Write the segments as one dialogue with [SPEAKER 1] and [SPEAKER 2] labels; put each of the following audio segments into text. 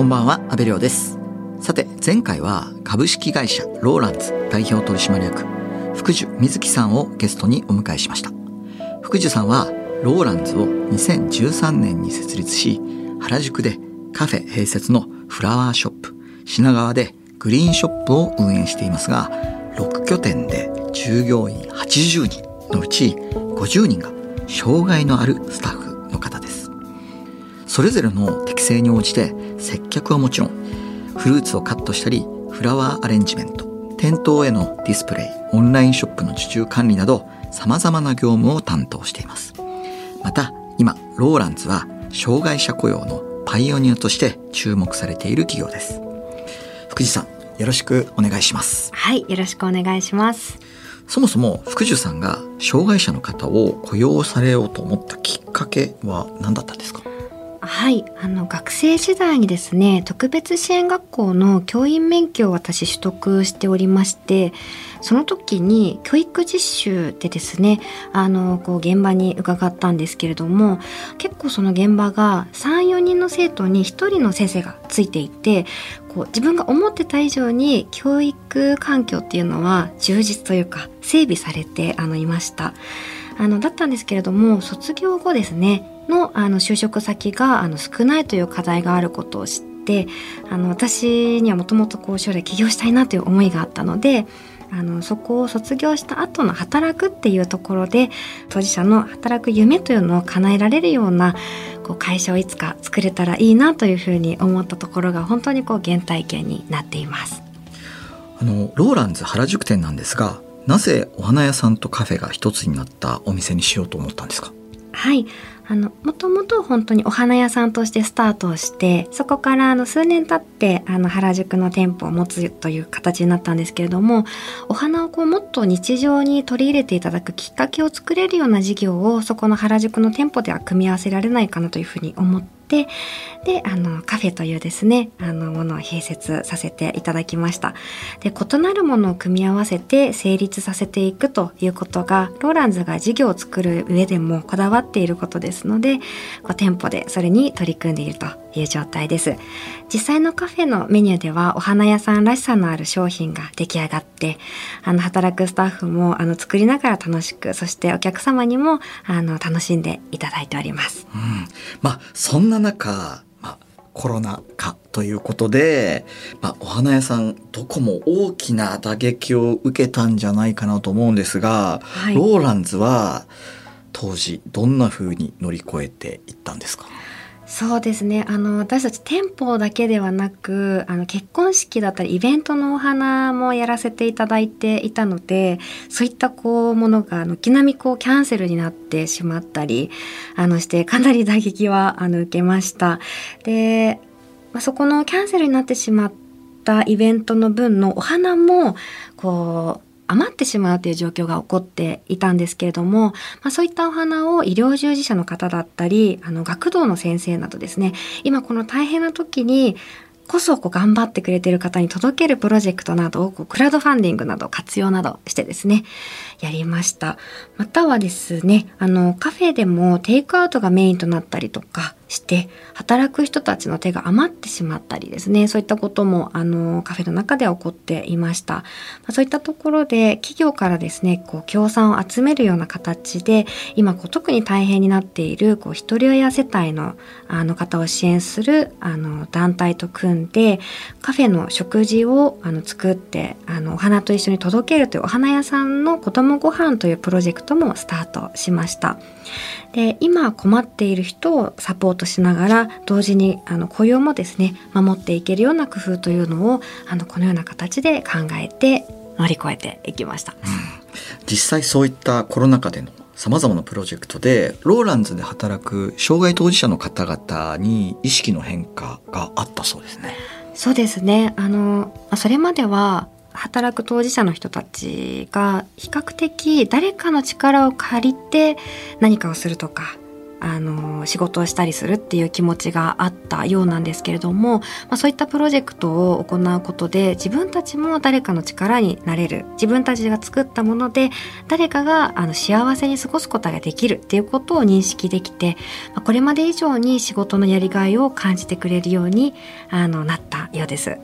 [SPEAKER 1] こんばんは、安部亮です。さて、前回は株式会社ローランズ代表取締役、福寿瑞希さんをゲストにお迎えしました。福寿さんはローランズを2013年に設立し、原宿でカフェ併設のフラワーショップ、品川でグリーンショップを運営していますが、6拠点で従業員80人のうち50人が障害のあるス。それぞれの適性に応じて接客はもちろんフルーツをカットしたりフラワーアレンジメント店頭へのディスプレイオンラインショップの受注管理など様々な業務を担当しています。また今ローランズは障害者雇用のパイオニアとして注目されている企業です。福地さんよろしくお願いします。
[SPEAKER 2] はい、よろしくお願いします。
[SPEAKER 1] そもそも福寿さんが障害者の方を雇用されようと思ったきっかけは何だったんですか？
[SPEAKER 2] はい、あの学生時代にですね、特別支援学校の教員免許を私取得しておりまして、その時に教育実習でですね、あのこう現場に伺ったんですけれども、結構その現場が3、4人の生徒に1人の先生がついていて、こう自分が思ってた以上に教育環境っていうのは充実というか整備されてあのいました。あのだったんですけれども卒業後ですねのあの就職先があの少ないという課題があることを知ってあの私にはもともとこう将来起業したいなという思いがあったのであのそこを卒業した後の働くっていうところで当事者の働く夢というのを叶えられるようなこう会社をいつか作れたらいいなというふうに思ったところが本当にこう原体験になっています。
[SPEAKER 1] あのローランズ原宿店なんですがなぜお花屋さんとカフェが一つになったお店にしようと思ったんですか？
[SPEAKER 2] はい。あの、もともと本当にお花屋さんとしてスタートをして、そこからあの数年経って、あの原宿の店舗を持つという形になったんですけれども、お花をこうもっと日常に取り入れていただくきっかけを作れるような事業を、そこの原宿の店舗では組み合わせられないかなというふうに思って、で、あの、カフェというですね、あの、ものを併設させていただきました。で、異なるものを組み合わせて成立させていくということが、ローランズが事業を作る上でもこだわっていることですので、こう店舗でそれに取り組んでいるという状態です。実際のカフェのメニューでは、お花屋さんらしさのある商品が出来上がって、あの、働くスタッフも、あの、作りながら楽しく、そしてお客様にも、あの、楽しんでいただいております。
[SPEAKER 1] うんまあそんな中、まあ、コロナ禍ということで、まあ、お花屋さんどこも大きな打撃を受けたんじゃないかなと思うんですが、
[SPEAKER 2] はい
[SPEAKER 1] ローランズは当時どんな風に乗り越えていったんですか？
[SPEAKER 2] そうですねあの私たち店舗だけではなくあの結婚式だったりイベントのお花もやらせていただいていたのでそういったこうものが軒並みこうキャンセルになってしまったりあのしてかなり打撃はあの受けました。で、まあ、そこのキャンセルになってしまったイベントの分のお花もこう余ってしまうという状況が起こっていたんですけれども、まあ、そういったお花を医療従事者の方だったりあの学童の先生などですね今この大変な時にこそこう頑張ってくれてる方に届けるプロジェクトなどをこうクラウドファンディングなど活用などしてですねやりました。またはですねあのカフェでもテイクアウトがメインとなったりとかして働く人たちの手が余ってしまったりですねそういったこともあのカフェの中では起こっていました、まあ、そういったところで企業からですねこう協賛を集めるような形で今こう特に大変になっているこう一人親世帯のあの方を支援するあの団体と組んでカフェの食事をあの作ってあのお花と一緒に届けるというお花屋さんの子どもご飯というプロジェクトもスタートしました。で今困っている人をサポートしながら同時にあの雇用もですね守っていけるような工夫というのをあのこのような形で考えて乗り越えていきました。
[SPEAKER 1] 実際そういったコロナ禍でのさまざまなプロジェクトでローランズで働く障害当事者の方々に意識の変化があったそうですね。
[SPEAKER 2] そうですねあのまあそれまでは働く当事者の人たちが比較的誰かの力を借りて何かをするとかあの仕事をしたりするっていう気持ちがあったようなんですけれども、まあ、そういったプロジェクトを行うことで自分たちも誰かの力になれる自分たちが作ったもので誰かがあの幸せに過ごすことができるっていうことを認識できて、まあ、これまで以上に仕事のやりがいを感じてくれるようにあのなったようです。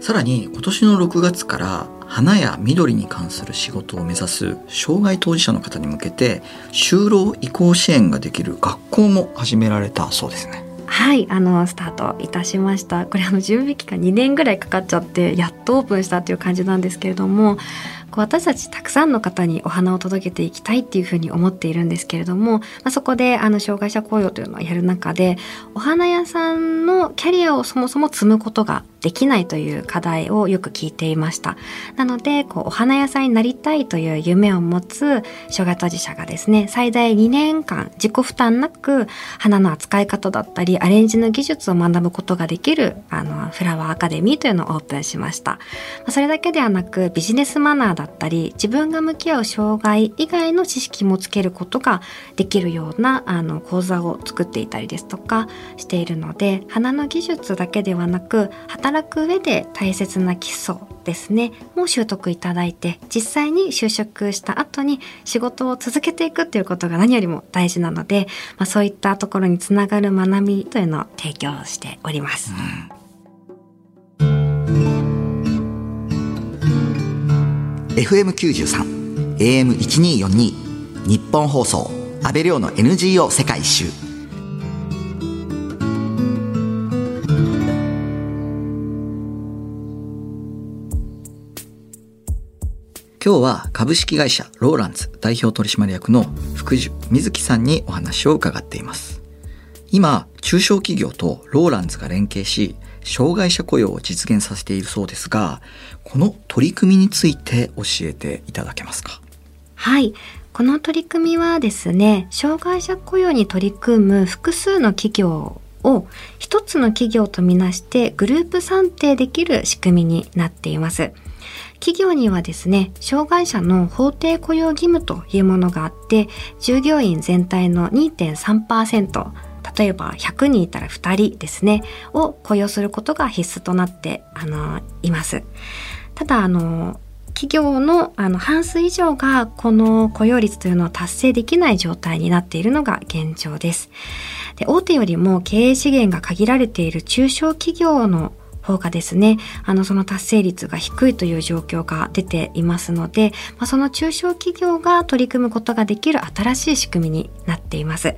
[SPEAKER 1] さらに今年の6月から花や緑に関する仕事を目指す障害当事者の方に向けて就労移行支援ができる学校も始められたそうですね。
[SPEAKER 2] はいあのスタートいたしましたこれあの準備期間2年ぐらいかかっちゃってやっとオープンしたっていう感じなんですけれどもこう私たちたくさんの方にお花を届けていきたいっていうふうに思っているんですけれども、まあ、そこであの障害者雇用というのをやる中でお花屋さんのキャリアをそもそも積むことができないという課題をよく聞いていました。なのでこうお花屋さんになりたいという夢を持つ障害当事者がですね最大2年間自己負担なく花の扱い方だったりアレンジの技術を学ぶことができるあのフラワーアカデミーというのをオープンしました。それだけではなくビジネスマナーだったり自分が向き合う障害以外の知識もつけることができるようなあの講座を作っていたりですとかしているので花の技術だけではなく働働く上で大切な基礎ですね。もう習得いただいて実際に就職した後に仕事を続けていくっていうことが何よりも大事なので、まあ、そういったところにつながる学びというのを提供しております。
[SPEAKER 1] うん、FM93 AM1242 日本放送安倍亮の NGO 世界一周。今日は株式会社ローランズ代表取締役の福寿水木さんにお話を伺っています。今、中小企業とローランズが連携し、障害者雇用を実現させているそうですが、この取り組みについて教えていただけますか？
[SPEAKER 2] はい。この取り組みはですね、障害者雇用に取り組む複数の企業を一つの企業とみなしてグループ算定できる仕組みになっています。企業にはですね、障害者の法定雇用義務というものがあって、従業員全体の2.3%、例えば100人いたら2人ですね、を雇用することが必須となってあのいます。ただあの企業のあの半数以上がこの雇用率というのを達成できない状態になっているのが現状です。で大手よりも経営資源が限られている中小企業の方がですね、あの、その達成率が低いという状況が出ていますので、まあ、その中小企業が取り組むことができる新しい仕組みになっています。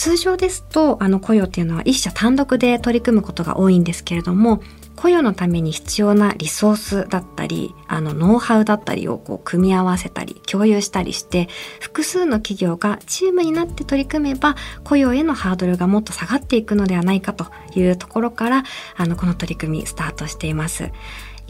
[SPEAKER 2] 通常ですと、あの、雇用っていうのは一社単独で取り組むことが多いんですけれども、雇用のために必要なリソースだったりあのノウハウだったりをこう組み合わせたり共有したりして複数の企業がチームになって取り組めば雇用へのハードルがもっと下がっていくのではないかというところからあのこの取り組みスタートしています。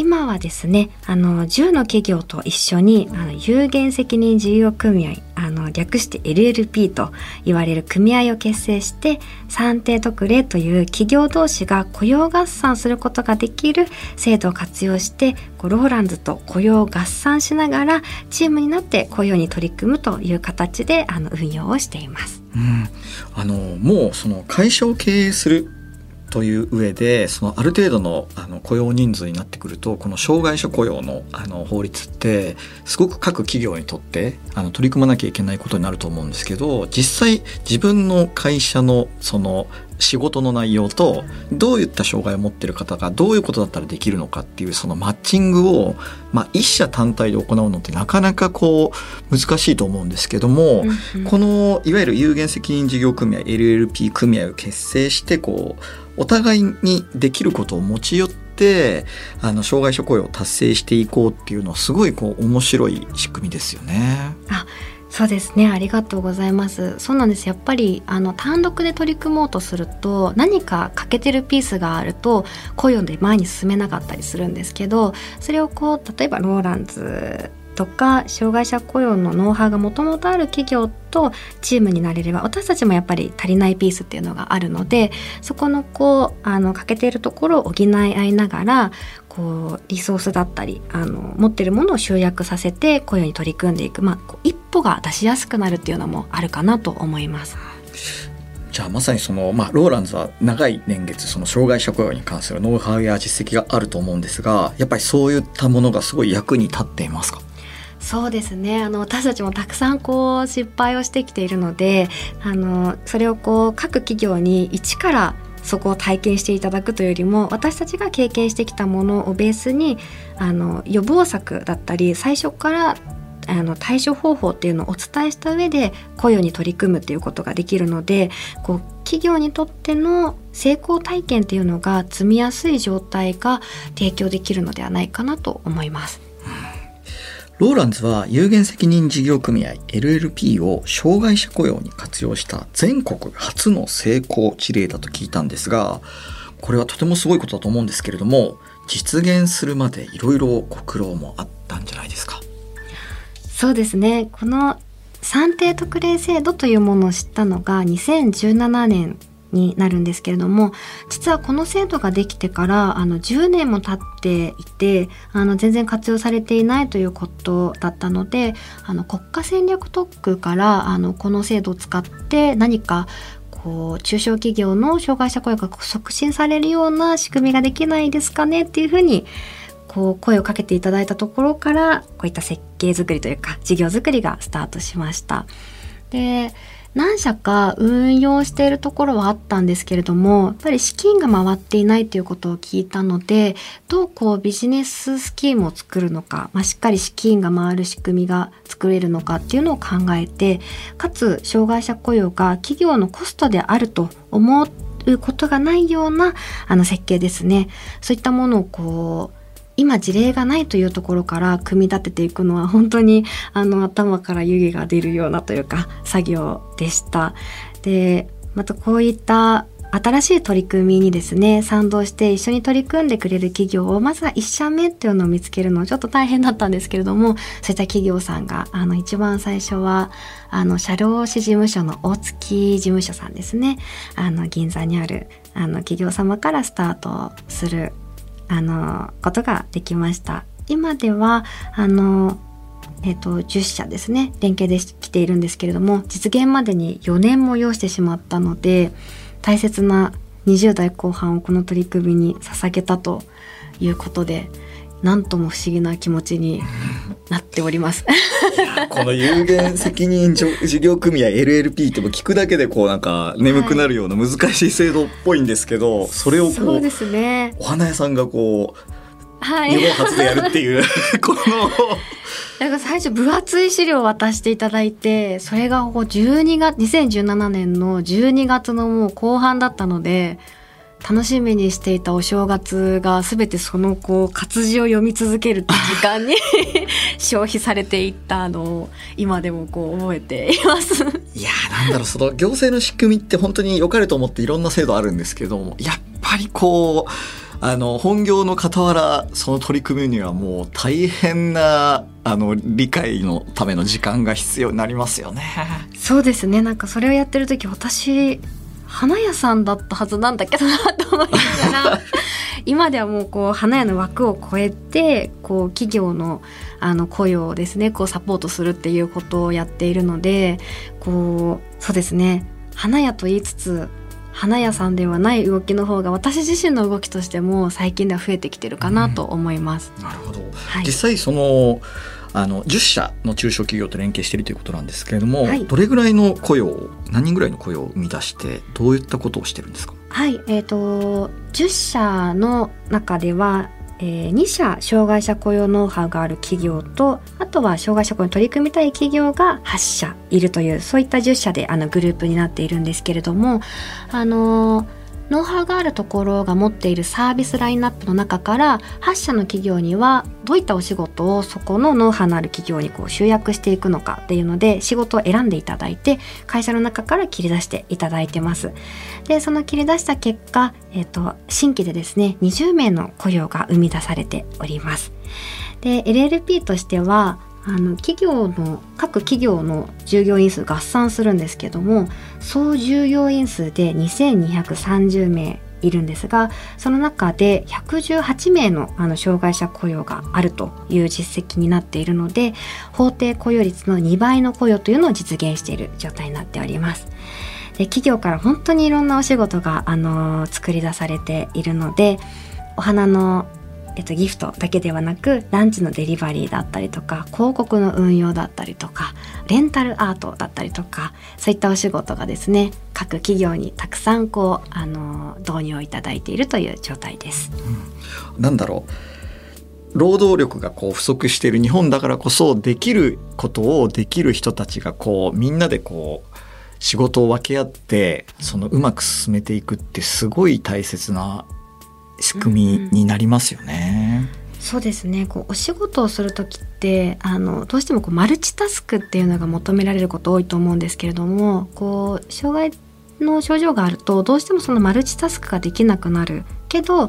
[SPEAKER 2] 今はですねあの10の企業と一緒にあの有限責任事業組合あの略して LLP と言われる組合を結成して算定特例という企業同士が雇用合算することができる制度を活用してこうローランズと雇用を合算しながらチームになって雇用に取り組むという形であの運用をしています。
[SPEAKER 1] うん、あのもうその会社を経営するという上でそのある程度のあの雇用人数になってくるとこの障害者雇用のあの法律ってすごく各企業にとってあの取り組まなきゃいけないことになると思うんですけど実際自分の会社のその仕事の内容とどういった障害を持ってる方がどういうことだったらできるのかっていうそのマッチングを、まあ、一社単体で行うのってなかなかこう難しいと思うんですけども、うんうん、このいわゆる有限責任事業組合 LLP 組合を結成してこうお互いにできることを持ち寄ってあの障害者雇用を達成していこうっていうのはすごいこう面白い仕組みですよね。
[SPEAKER 2] あそうですね。ありがとうございます。そうなんです。やっぱりあの単独で取り組もうとすると何か欠けてるピースがあると雇用で前に進めなかったりするんですけどそれをこう例えばローランズとか障害者雇用のノウハウがもともとある企業とチームになれれば私たちもやっぱり足りないピースっていうのがあるのでそこのこうあの欠けているところを補い合いながらこうリソースだったりあの持ってるものを集約させて雇用に取り組んでいく、まあ、一音が出しやすくなるっていうのもあるかなと思います。
[SPEAKER 1] じゃあまさにその、まあ、ローランズは長い年月その障害者雇用に関するノウハウや実績があると思うんですがやっぱりそういったものがすごい役に立っていますか？
[SPEAKER 2] そうですねあの私たちもたくさんこう失敗をしてきているのであのそれをこう各企業に一からそこを体験していただくというよりも私たちが経験してきたものをベースにあの予防策だったり最初からあの対処方法っていうのをお伝えした上で雇用に取り組むっていうことができるのでこう企業にとっての成功体験っていうのが積みやすい状態が提供できるのではないかなと思います。
[SPEAKER 1] ローランズは有限責任事業組合 LLP を障害者雇用に活用した全国初の成功事例だと聞いたんですがこれはとてもすごいことだと思うんですけれども実現するまでいろいろご苦労もあったんじゃないですか
[SPEAKER 2] そうですね。この算定特例制度というものを知ったのが2017年になるんですけれども実はこの制度ができてからあの10年も経っていてあの全然活用されていないということだったのであの国家戦略特区からあのこの制度を使って何かこう中小企業の障害者雇用が促進されるような仕組みができないですかねっていうふうにこう声をかけていただいたところからこういった設計作りというか事業作りがスタートしました。で何社か運用しているところはあったんですけれどもやっぱり資金が回っていないということを聞いたのでどうこうビジネススキームを作るのか、まあ、しっかり資金が回る仕組みが作れるのかっていうのを考えてかつ障害者雇用が企業のコストであると思うことがないようなあの設計ですねそういったものをこう今事例がないというところから組み立てていくのは本当にあの頭から湯気が出るようなというか作業でした。でまたこういった新しい取り組みにですね賛同して一緒に取り組んでくれる企業をまずは1社目っていうのを見つけるのちょっと大変だったんですけれどもそういった企業さんがあの一番最初はあの社労士事務所の大月事務所さんですねあの銀座にあるあの企業様からスタートするあのことができました。今ではあのえっ、ー、と10社ですね。連携できているんですけれども実現までに4年も要してしまったので大切な20代後半をこの取り組みに捧げたということでなんとも不思議な気持ちになっております。
[SPEAKER 1] この有限責任事業組合 LLP っても聞くだけでこうなんか眠くなるような難しい制度っぽいんですけど、はい、それをこう
[SPEAKER 2] そうですね。
[SPEAKER 1] お花屋さんがこうはい、日本初でやるっていう この
[SPEAKER 2] なんか最初分厚い資料を渡していただいてそれがこう12月2017年の12月のもう後半だったので楽しみにしていたお正月が全てそのこう活字を読み続ける時間に 消費されていったのを今でもこう覚えています
[SPEAKER 1] いやーなんだろうその行政の仕組みって本当に良かれと思っていろんな制度あるんですけどもやっぱりこうあの本業の傍らその取り組みにはもう大変なあの理解のための時間が必要になりますよね。
[SPEAKER 2] そうですねなんかそれをやってる時私花屋さんだったはずなんだけどなと思いながら 今ではもうこう花屋の枠を超えてこう企業のあの雇用をですねこうサポートするっていうことをやっているのでこうそうですね。花屋と言いつつ花屋さんではない動きの方が私自身の動きとしても最近では増えてきてるかなと思います。
[SPEAKER 1] うん、なるほど、はい、実際そのあの10社の中小企業と連携しているということなんですけれども、はい、どれぐらいの雇用何人ぐらいの雇用を生み出してどういったことをしてるんですか？
[SPEAKER 2] はいえーと、と10社の中ではえー、2社障害者雇用ノウハウがある企業とあとは障害者雇用に取り組みたい企業が8社いるというそういった10社であのグループになっているんですけれどもあのーノウハウがあるところが持っているサービスラインナップの中から8社の企業にはどういったお仕事をそこのノウハウのある企業にこう集約していくのかっていうので仕事を選んでいただいて会社の中から切り出していただいてます。でその切り出した結果、えーと、新規でですね20名の雇用が生み出されております。で LLP としてはあの企業の各企業の従業員数合算するんですけども総従業員数で2230名いるんですがその中で118名のあの障害者雇用があるという実績になっているので法定雇用率の2倍の雇用というのを実現している状態になっております。で企業から本当にいろんなお仕事が、あの作り出されているのでお花のえっと、ギフトだけではなくランチのデリバリーだったりとか広告の運用だったりとかレンタルアートだったりとかそういったお仕事がですね各企業にたくさんこうあの導入をいただいているという状態です。
[SPEAKER 1] うん、なんだろう労働力がこう不足している日本だからこそできることをできる人たちがこうみんなでこう仕事を分け合ってそのうまく進めていくってすごい大切な仕組みになりますよね。
[SPEAKER 2] そうですねこうお仕事をする時ってあのどうしてもこうマルチタスクっていうのが求められること多いと思うんですけれどもこう障害の症状があるとどうしてもそのマルチタスクができなくなるけど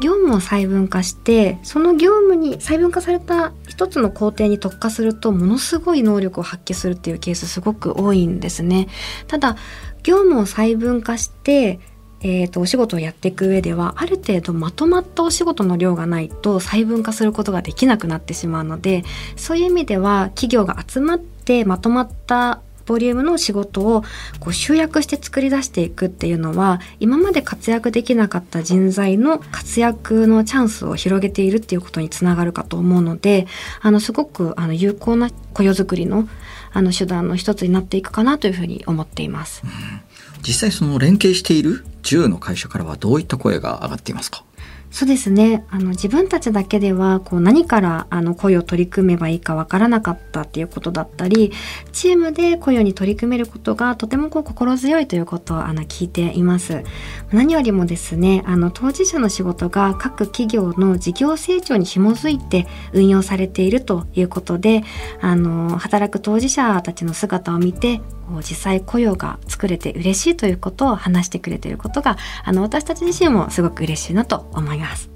[SPEAKER 2] 業務を細分化してその業務に細分化された一つの工程に特化するとものすごい能力を発揮するっていうケースすごく多いんですね。ただ業務を細分化してえーと、お仕事をやっていく上ではある程度まとまったお仕事の量がないと細分化することができなくなってしまうのでそういう意味では企業が集まってまとまったボリュームの仕事をこう集約して作り出していくっていうのは今まで活躍できなかった人材の活躍のチャンスを広げているっていうことにつながるかと思うのであのすごくあの有効な雇用づくりのあの手段の一つになっていくかなというふうに思っています。うん
[SPEAKER 1] 実際その連携している10の会社からはどういった声が上がっていますか？
[SPEAKER 2] そうですね。あの自分たちだけではこう何からあの雇用を取り組めばいいかわからなかったっていうことだったりチームで雇用に取り組めることがとてもこう心強いということをあの聞いています。何よりもですねあの当事者の仕事が各企業の事業成長に紐づいて運用されているということであの働く当事者たちの姿を見て実際雇用が作れて嬉しいということを話してくれていることがあの私たち自身もすごく嬉しいなと思います。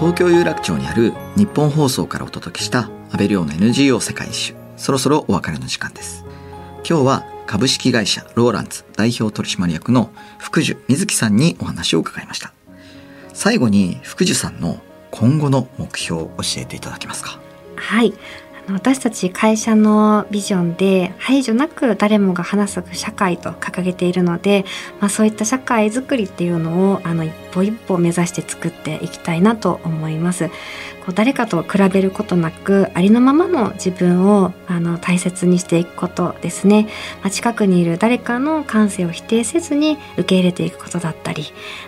[SPEAKER 1] 東京有楽町にある日本放送からお届けした安倍亮の NGO 世界一周そろそろお別れの時間です今日は株式会社ローランツ代表取締役の福寿瑞希さんにお話を伺いました。最後に福寿さんの今後の目標を教えていただけますか
[SPEAKER 2] はい。私たち会社のビジョンで排除なく誰もが話す社会と掲げているので、まあ、そういった社会づくりっていうのをあの一歩一歩目指して作っていきたいなと思います。こう誰かと比べることなくありのままの自分をあの大切にしていくことですね、まあ、近くにいる誰かの感性を否定せずに受け入れていくことだったり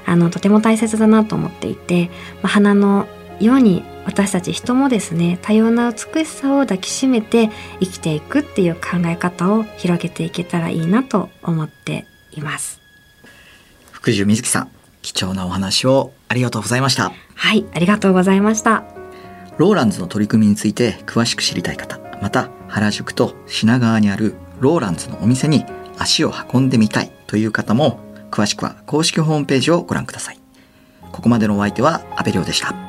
[SPEAKER 2] あのとても大切だなと思っていて、まあ、花のように私たち人もですね多様な美しさを抱きしめて生きていくっていう考え方を広げていけたらいいなと思っています。
[SPEAKER 1] 福寿瑞希さん貴重なお話をありがとうございました。
[SPEAKER 2] はいありがとうございました。
[SPEAKER 1] ローランズの取り組みについて詳しく知りたい方また原宿と品川にあるローランズのお店に足を運んでみたいという方も詳しくは公式ホームページをご覧ください。ここまでのお相手は阿部亮でした